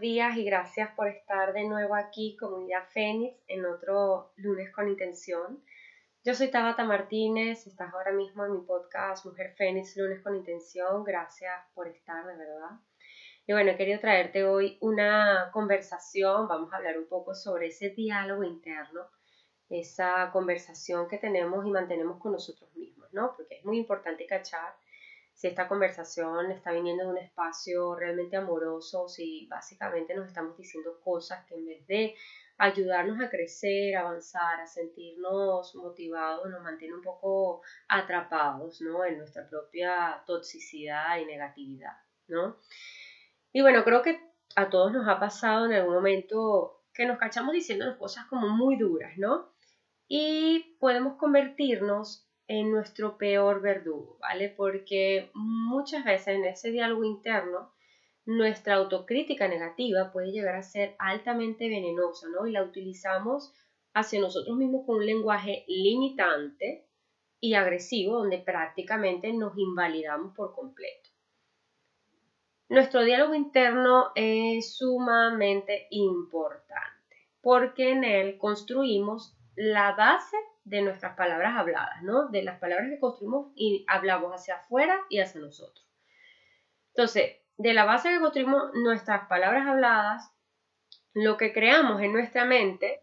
días y gracias por estar de nuevo aquí, Comunidad Fénix, en otro lunes con intención. Yo soy Tabata Martínez, estás ahora mismo en mi podcast Mujer Fénix, lunes con intención. Gracias por estar, de verdad. Y bueno, he querido traerte hoy una conversación, vamos a hablar un poco sobre ese diálogo interno, esa conversación que tenemos y mantenemos con nosotros mismos, ¿no? Porque es muy importante cachar si esta conversación está viniendo de un espacio realmente amoroso, si básicamente nos estamos diciendo cosas que en vez de ayudarnos a crecer, avanzar, a sentirnos motivados, nos mantiene un poco atrapados, ¿no? En nuestra propia toxicidad y negatividad, ¿no? Y bueno, creo que a todos nos ha pasado en algún momento que nos cachamos diciéndonos cosas como muy duras, ¿no? Y podemos convertirnos en nuestro peor verdugo, ¿vale? Porque muchas veces en ese diálogo interno nuestra autocrítica negativa puede llegar a ser altamente venenosa, ¿no? Y la utilizamos hacia nosotros mismos con un lenguaje limitante y agresivo donde prácticamente nos invalidamos por completo. Nuestro diálogo interno es sumamente importante porque en él construimos la base de nuestras palabras habladas, ¿no? De las palabras que construimos y hablamos hacia afuera y hacia nosotros. Entonces, de la base que construimos nuestras palabras habladas, lo que creamos en nuestra mente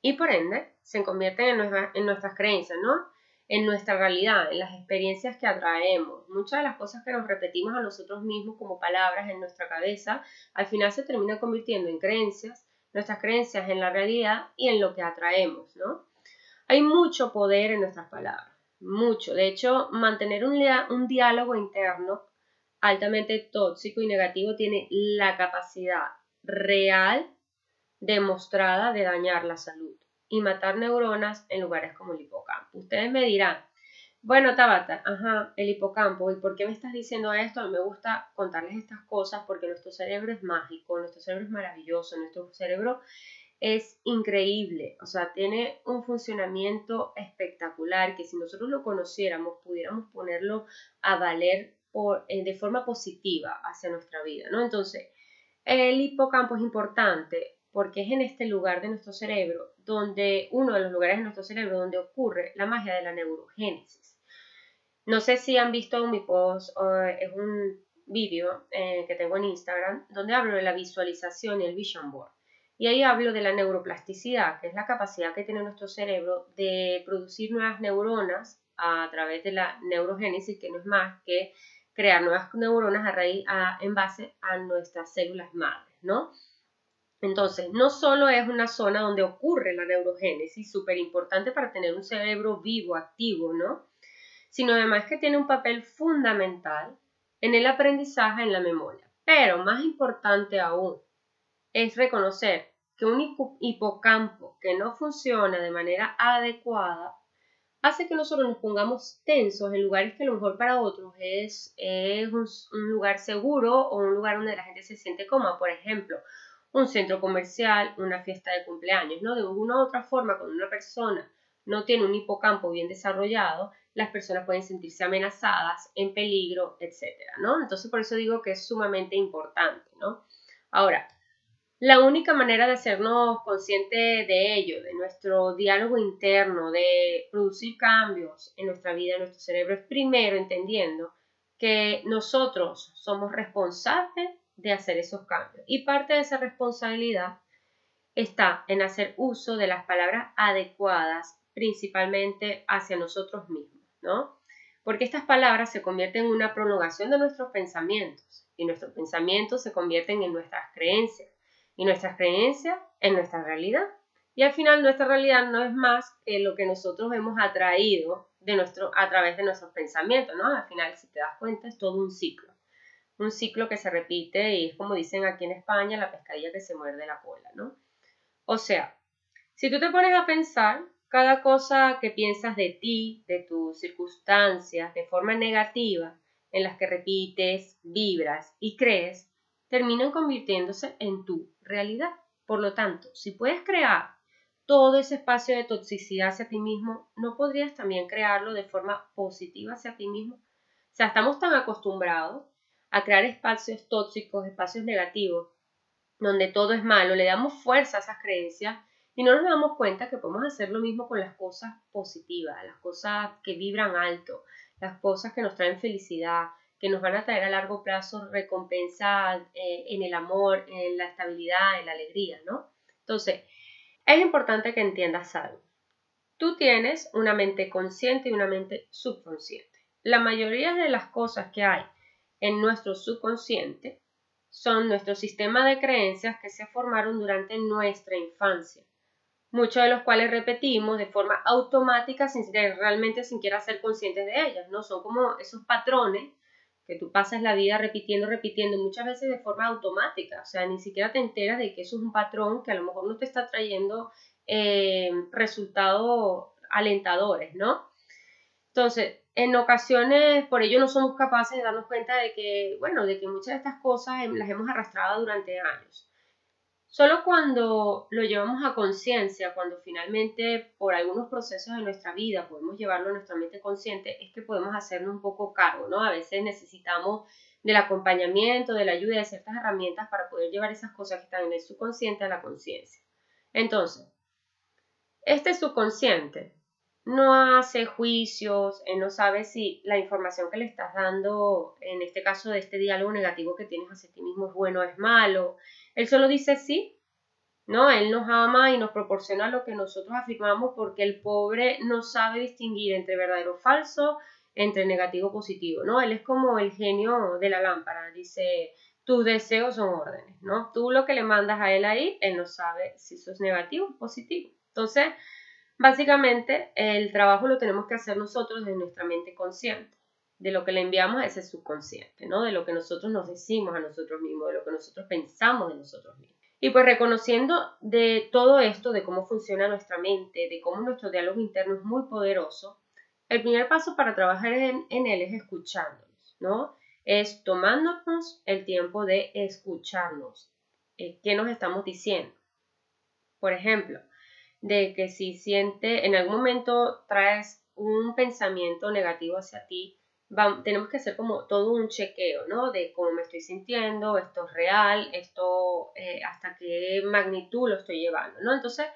y por ende se convierten en, nuestras creencias, ¿no? En nuestra realidad, en las experiencias que atraemos. Muchas de las cosas que nos repetimos a nosotros mismos como palabras en nuestra cabeza, al final se terminan convirtiendo en creencias, nuestras creencias en la realidad y en lo que atraemos, ¿no? Hay mucho poder en nuestras palabras, mucho. De hecho, mantener un, diálogo interno altamente tóxico y negativo tiene la capacidad real demostrada de dañar la salud y matar neuronas en lugares como el hipocampo. Ustedes me dirán, bueno, Tabata, ajá, el hipocampo, ¿y por qué me estás diciendo esto? Me gusta contarles estas cosas porque nuestro cerebro es mágico, nuestro cerebro es maravilloso, nuestro cerebro es increíble, o sea, tiene un funcionamiento espectacular que si nosotros lo conociéramos, pudiéramos ponerlo a valer eh, de forma positiva hacia nuestra vida, ¿no? Entonces, el hipocampo es importante porque es en este lugar de nuestro cerebro donde, uno de los lugares de nuestro cerebro donde ocurre la magia de la neurogénesis. No sé si han visto mi post, es un vídeo eh, que tengo en Instagram donde hablo de la visualización y el vision board. Y ahí hablo de la neuroplasticidad, que es la capacidad que tiene nuestro cerebro de producir nuevas neuronas a través de la neurogénesis, que no es más que crear nuevas neuronas a raíz, en base a nuestras células madres, ¿no? Entonces, no solo es una zona donde ocurre la neurogénesis, súper importante para tener un cerebro vivo, activo, ¿no? Sino además que tiene un papel fundamental en el aprendizaje, en la memoria. Pero más importante aún es reconocer que un hipocampo que no funciona de manera adecuada hace que nosotros nos pongamos tensos en lugares que a lo mejor para otros es, es un, lugar seguro o un lugar donde la gente se siente cómoda. Por ejemplo, un centro comercial, una fiesta de cumpleaños, ¿no? De alguna u otra forma, cuando una persona no tiene un hipocampo bien desarrollado, las personas pueden sentirse amenazadas, en peligro, etcétera, ¿no? Entonces, por eso digo que es sumamente importante, ¿no? Ahora, la única manera de hacernos conscientes de ello, de nuestro diálogo interno, de producir cambios en nuestra vida, en nuestro cerebro, es primero entendiendo que nosotros somos responsables de hacer esos cambios. Y parte de esa responsabilidad está en hacer uso de las palabras adecuadas, principalmente hacia nosotros mismos, ¿no? Porque estas palabras se convierten en una prolongación de nuestros pensamientos y nuestros pensamientos se convierten en nuestras creencias y nuestras creencias en nuestra realidad. Y al final nuestra realidad no es más que lo que nosotros hemos atraído de nuestro, a través de nuestros pensamientos, ¿no? Al final, si te das cuenta, es todo un ciclo. Un ciclo que se repite y es como dicen aquí en España, la pescadilla que se muerde la cola, ¿no? O sea, si tú te pones a pensar, cada cosa que piensas de ti, de tus circunstancias, de forma negativa, en las que repites, vibras y crees, terminan convirtiéndose en tu realidad. Por lo tanto, si puedes crear todo ese espacio de toxicidad hacia ti mismo, ¿no podrías también crearlo de forma positiva hacia ti mismo? O sea, estamos tan acostumbrados a crear espacios tóxicos, espacios negativos, donde todo es malo, le damos fuerza a esas creencias y no nos damos cuenta que podemos hacer lo mismo con las cosas positivas, las cosas que vibran alto, las cosas que nos traen felicidad, que nos van a traer a largo plazo recompensa eh, en el amor, en la estabilidad, en la alegría, ¿no? Entonces, es importante que entiendas algo. Tú tienes una mente consciente y una mente subconsciente. La mayoría de las cosas que hay en nuestro subconsciente son nuestro sistema de creencias que se formaron durante nuestra infancia, muchos de los cuales repetimos de forma automática sin realmente sin querer ser conscientes de ellas, ¿no? Son como esos patrones que tú pasas la vida repitiendo, repitiendo, muchas veces de forma automática, o sea, ni siquiera te enteras de que eso es un patrón que a lo mejor no te está trayendo eh, resultados alentadores, ¿no? Entonces, en ocasiones, por ello no somos capaces de darnos cuenta de que, bueno, de que muchas de estas cosas las hemos arrastrado durante años. Solo cuando lo llevamos a conciencia, cuando finalmente por algunos procesos de nuestra vida podemos llevarlo a nuestra mente consciente, es que podemos hacernos un poco cargo, ¿no? A veces necesitamos del acompañamiento, de la ayuda de ciertas herramientas para poder llevar esas cosas que están en el subconsciente a la conciencia. Entonces, este subconsciente no hace juicios, él no sabe si la información que le estás dando, en este caso de este diálogo negativo que tienes hacia ti mismo es bueno o es malo. Él solo dice sí, ¿no? Él nos ama y nos proporciona lo que nosotros afirmamos porque el pobre no sabe distinguir entre verdadero o falso, entre negativo o positivo, ¿no? Él es como el genio de la lámpara, dice, tus deseos son órdenes, ¿no? Tú lo que le mandas a él ahí, él no sabe si eso es negativo o positivo. Entonces, Básicamente, el trabajo lo tenemos que hacer nosotros de nuestra mente consciente, de lo que le enviamos a ese subconsciente, ¿no? De lo que nosotros nos decimos a nosotros mismos, de lo que nosotros pensamos de nosotros mismos. Y pues reconociendo de todo esto, de cómo funciona nuestra mente, de cómo nuestro diálogo interno es muy poderoso, el primer paso para trabajar en, él es escuchándonos, ¿no? Es tomándonos el tiempo de escucharnos. Eh, ¿Qué nos estamos diciendo? Por ejemplo, de que si siente, en algún momento traes un pensamiento negativo hacia ti, tenemos que hacer como todo un chequeo, ¿no? De cómo me estoy sintiendo, esto es real, esto eh, hasta qué magnitud lo estoy llevando, ¿no? Entonces,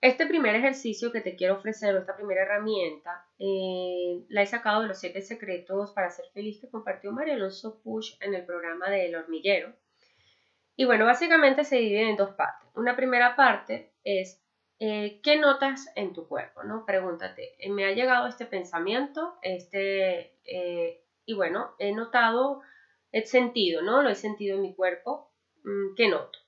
este primer ejercicio que te quiero ofrecer, esta primera herramienta, eh, la he sacado de los siete secretos para ser feliz que compartió María Alonso Push en el programa de El Hormiguero. Y bueno, básicamente se divide en dos partes. Una primera parte es eh, ¿qué notas en tu cuerpo? ¿no? Pregúntate, ¿me ha llegado este pensamiento? Este, eh, y bueno, he notado, he sentido, ¿no? Lo he sentido en mi cuerpo. Mm, ¿Qué noto?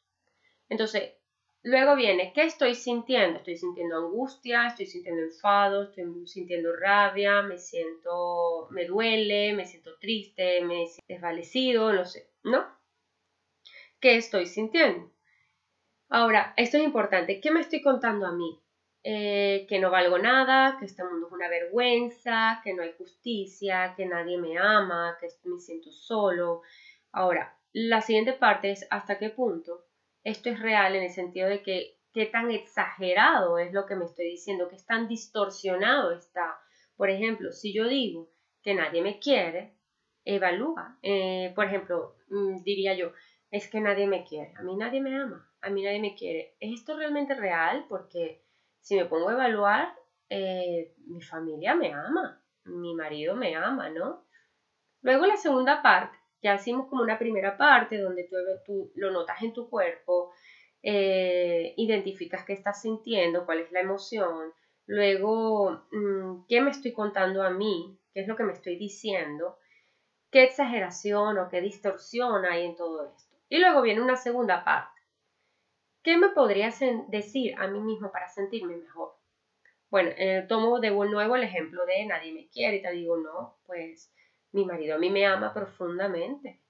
Entonces, luego viene, ¿qué estoy sintiendo? Estoy sintiendo angustia, estoy sintiendo enfado, estoy sintiendo rabia, me siento, me duele, me siento triste, me siento desvalecido, no sé, ¿no? ¿Qué estoy sintiendo? Ahora, esto es importante. ¿Qué me estoy contando a mí? Eh, que no valgo nada, que este mundo es una vergüenza, que no hay justicia, que nadie me ama, que me siento solo. Ahora, la siguiente parte es hasta qué punto esto es real en el sentido de que qué tan exagerado es lo que me estoy diciendo, qué tan distorsionado está. Por ejemplo, si yo digo que nadie me quiere, evalúa. Eh, por ejemplo, mm, diría yo, es que nadie me quiere, a mí nadie me ama a mí nadie me quiere. ¿Es esto realmente real? Porque si me pongo a evaluar, eh, mi familia me ama, mi marido me ama, ¿no? Luego la segunda parte, ya hicimos como una primera parte donde tú, tú lo notas en tu cuerpo, eh, identificas qué estás sintiendo, cuál es la emoción, luego mm, qué me estoy contando a mí, qué es lo que me estoy diciendo, qué exageración o qué distorsión hay en todo esto. Y luego viene una segunda parte ¿Qué me podrías decir a mí mismo para sentirme mejor? Bueno, eh, tomo de nuevo el ejemplo de nadie me quiere y te digo, no, pues mi marido a mí me ama profundamente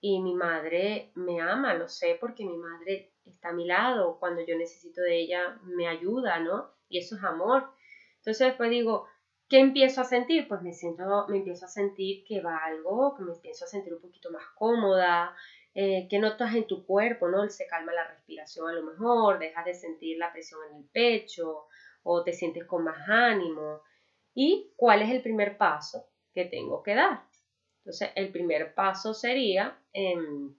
y mi madre me ama, lo sé porque mi madre está a mi lado, cuando yo necesito de ella me ayuda, ¿no? Y eso es amor. Entonces después digo, ¿qué empiezo a sentir? Pues me siento, me empiezo a sentir que va algo, que me empiezo a sentir un poquito más cómoda, eh, qué notas en tu cuerpo, ¿no? Se calma la respiración a lo mejor, dejas de sentir la presión en el pecho o te sientes con más ánimo. ¿Y cuál es el primer paso que tengo que dar? Entonces, el primer paso sería em,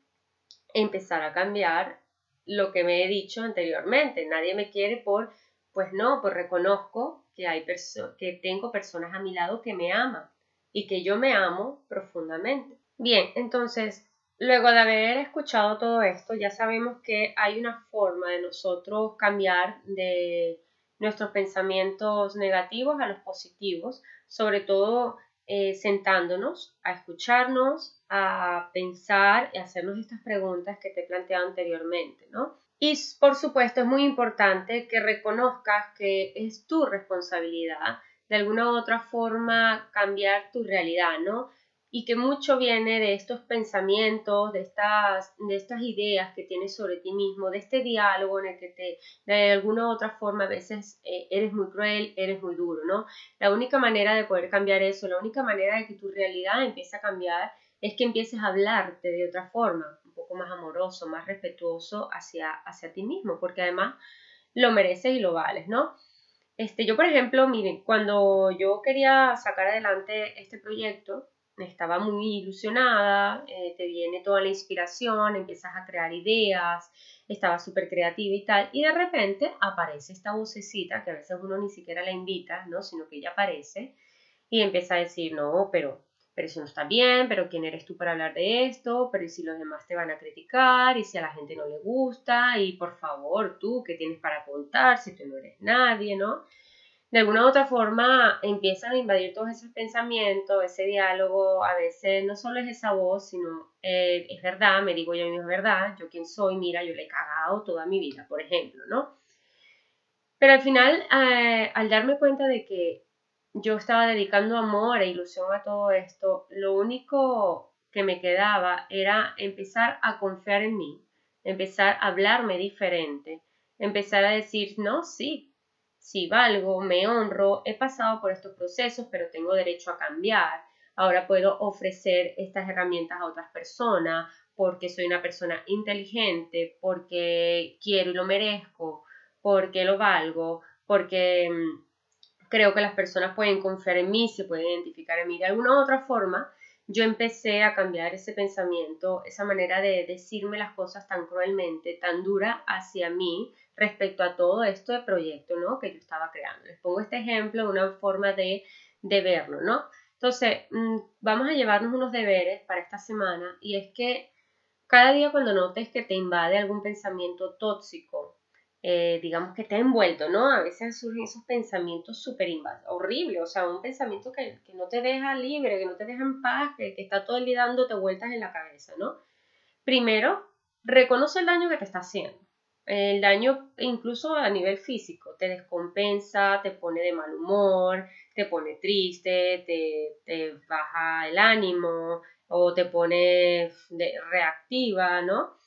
empezar a cambiar lo que me he dicho anteriormente. Nadie me quiere por, pues no, pues reconozco que, hay que tengo personas a mi lado que me aman y que yo me amo profundamente. Bien, entonces, luego de haber escuchado todo esto, ya sabemos que hay una forma de nosotros cambiar de nuestros pensamientos negativos a los positivos, sobre todo eh, sentándonos a escucharnos, a pensar y hacernos estas preguntas que te he planteado anteriormente, ¿no? Y por supuesto es muy importante que reconozcas que es tu responsabilidad de alguna u otra forma cambiar tu realidad, ¿no? Y que mucho viene de estos pensamientos, de estas, de estas ideas que tienes sobre ti mismo, de este diálogo en el que te, de alguna u otra forma a veces eh, eres muy cruel, eres muy duro, ¿no? La única manera de poder cambiar eso, la única manera de que tu realidad empiece a cambiar es que empieces a hablarte de otra forma, un poco más amoroso, más respetuoso hacia, hacia ti mismo, porque además lo mereces y lo vales, ¿no? Este, yo, por ejemplo, miren, cuando yo quería sacar adelante este proyecto, estaba muy ilusionada, eh, te viene toda la inspiración, empiezas a crear ideas, estaba súper creativa y tal, y de repente aparece esta vocecita que a veces uno ni siquiera la invita, ¿no? Sino que ella aparece y empieza a decir, no, pero, pero eso no está bien, pero ¿quién eres tú para hablar de esto? Pero ¿y si los demás te van a criticar? ¿Y si a la gente no le gusta? Y por favor, tú, ¿qué tienes para contar si tú no eres nadie, ¿no? De alguna u otra forma empiezan a invadir todos esos pensamientos, ese diálogo, a veces no solo es esa voz, sino eh, es verdad, me digo yo mismo es verdad, yo quién soy, mira, yo le he cagado toda mi vida, por ejemplo, ¿no? Pero al final, eh, al darme cuenta de que yo estaba dedicando amor e ilusión a todo esto, lo único que me quedaba era empezar a confiar en mí, empezar a hablarme diferente, empezar a decir, no, sí, si valgo, me honro, he pasado por estos procesos, pero tengo derecho a cambiar. Ahora puedo ofrecer estas herramientas a otras personas porque soy una persona inteligente, porque quiero y lo merezco, porque lo valgo, porque mm, creo que las personas pueden confiar en mí, se pueden identificar en mí de alguna u otra forma. Yo empecé a cambiar ese pensamiento, esa manera de decirme las cosas tan cruelmente, tan dura hacia mí, respecto a todo esto de proyecto, ¿no? Que yo estaba creando. Les pongo este ejemplo, una forma de, de verlo, ¿no? Entonces, mm, vamos a llevarnos unos deberes para esta semana y es que cada día cuando notes que te invade algún pensamiento tóxico, eh, digamos que te ha envuelto, ¿no? A veces surgen esos pensamientos súper horribles, o sea, un pensamiento que, que, no te deja libre, que no te deja en paz, que, que está todo el día dándote vueltas en la cabeza, ¿no? Primero, reconoce el daño que te está haciendo. El daño incluso a nivel físico, te descompensa, te pone de mal humor, te pone triste, te, baja el ánimo o te pone reactiva, ¿no?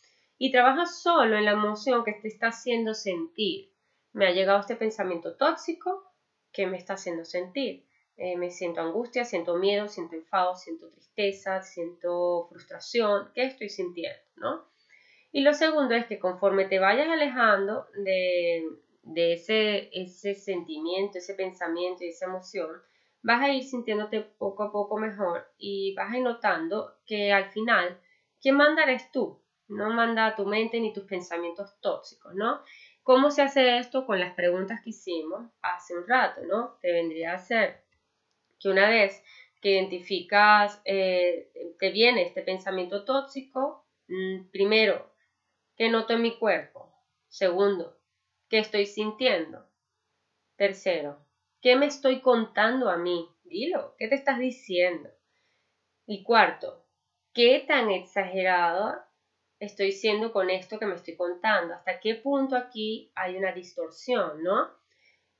Y trabajas solo en la emoción que te está haciendo sentir. Me ha llegado este pensamiento tóxico que me está haciendo sentir. Eh, me siento angustia, siento miedo, siento enfado, siento tristeza, siento frustración. ¿Qué estoy sintiendo? ¿no? Y lo segundo es que conforme te vayas alejando de, ese, ese sentimiento, ese pensamiento y esa emoción, vas a ir sintiéndote poco a poco mejor y vas a ir notando que al final, quien manda eres tú, no manda tu mente ni tus pensamientos tóxicos, ¿no? ¿Cómo se hace esto con las preguntas que hicimos hace un rato, ¿no? Te vendría a ser que una vez que identificas, eh, te viene este pensamiento tóxico, mm, primero ¿Qué noto en mi cuerpo? Segundo, ¿qué estoy sintiendo? Tercero, ¿qué me estoy contando a mí? Dilo, ¿qué te estás diciendo? Y cuarto, ¿qué tan exagerado estoy siendo con esto que me estoy contando? ¿Hasta qué punto aquí hay una distorsión, no?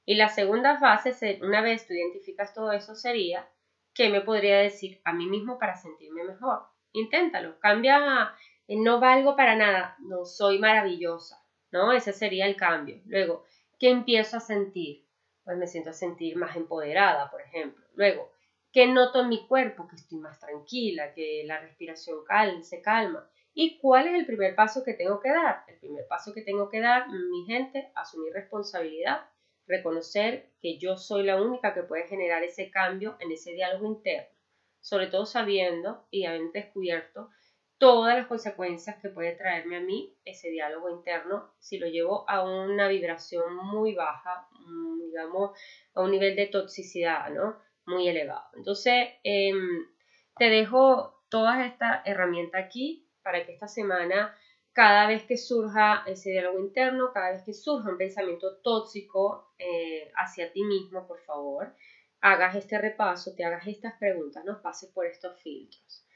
Y la segunda fase, una vez tú identificas todo eso, sería, ¿qué me podría decir a mí mismo para sentirme mejor? Inténtalo, cambia no valgo para nada, no soy maravillosa, ¿no? Ese sería el cambio. Luego, ¿qué empiezo a sentir? Pues me siento a sentir más empoderada, por ejemplo. Luego, ¿qué noto en mi cuerpo? Que estoy más tranquila, que la respiración se calma. ¿Y cuál es el primer paso que tengo que dar? El primer paso que tengo que dar, mi gente, asumir responsabilidad, reconocer que yo soy la única que puede generar ese cambio en ese diálogo interno, sobre todo sabiendo y habiendo descubierto todas las consecuencias que puede traerme a mí ese diálogo interno si lo llevo a una vibración muy baja, mm, digamos, a un nivel de toxicidad, ¿no? Muy elevado. Entonces, em, te dejo todas estas herramientas aquí para que esta semana, cada vez que surja ese diálogo interno, cada vez que surja un pensamiento tóxico eh, hacia ti mismo, por favor, hagas este repaso, te hagas estas preguntas, no pases por estos filtros.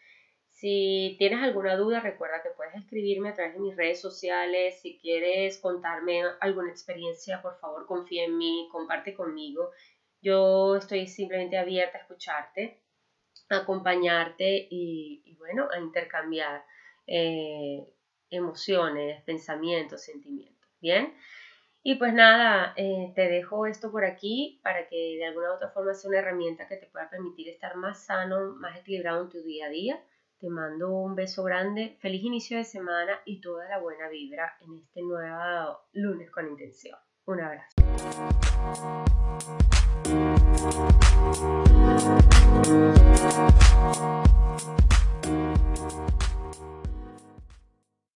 Si tienes alguna duda, recuerda que puedes escribirme a través de mis redes sociales. Si quieres contarme alguna experiencia, por favor, confía en mí, comparte conmigo. Yo estoy simplemente abierta a escucharte, a acompañarte y, bueno, a intercambiar eh, emociones, pensamientos, sentimientos. Bien. Y pues nada, eh, te dejo esto por aquí para que de alguna u otra forma sea una herramienta que te pueda permitir estar más sano, más equilibrado en tu día a día. Te mando un beso grande, feliz inicio de semana y toda la buena vibra en este nuevo lunes con intención. Un abrazo.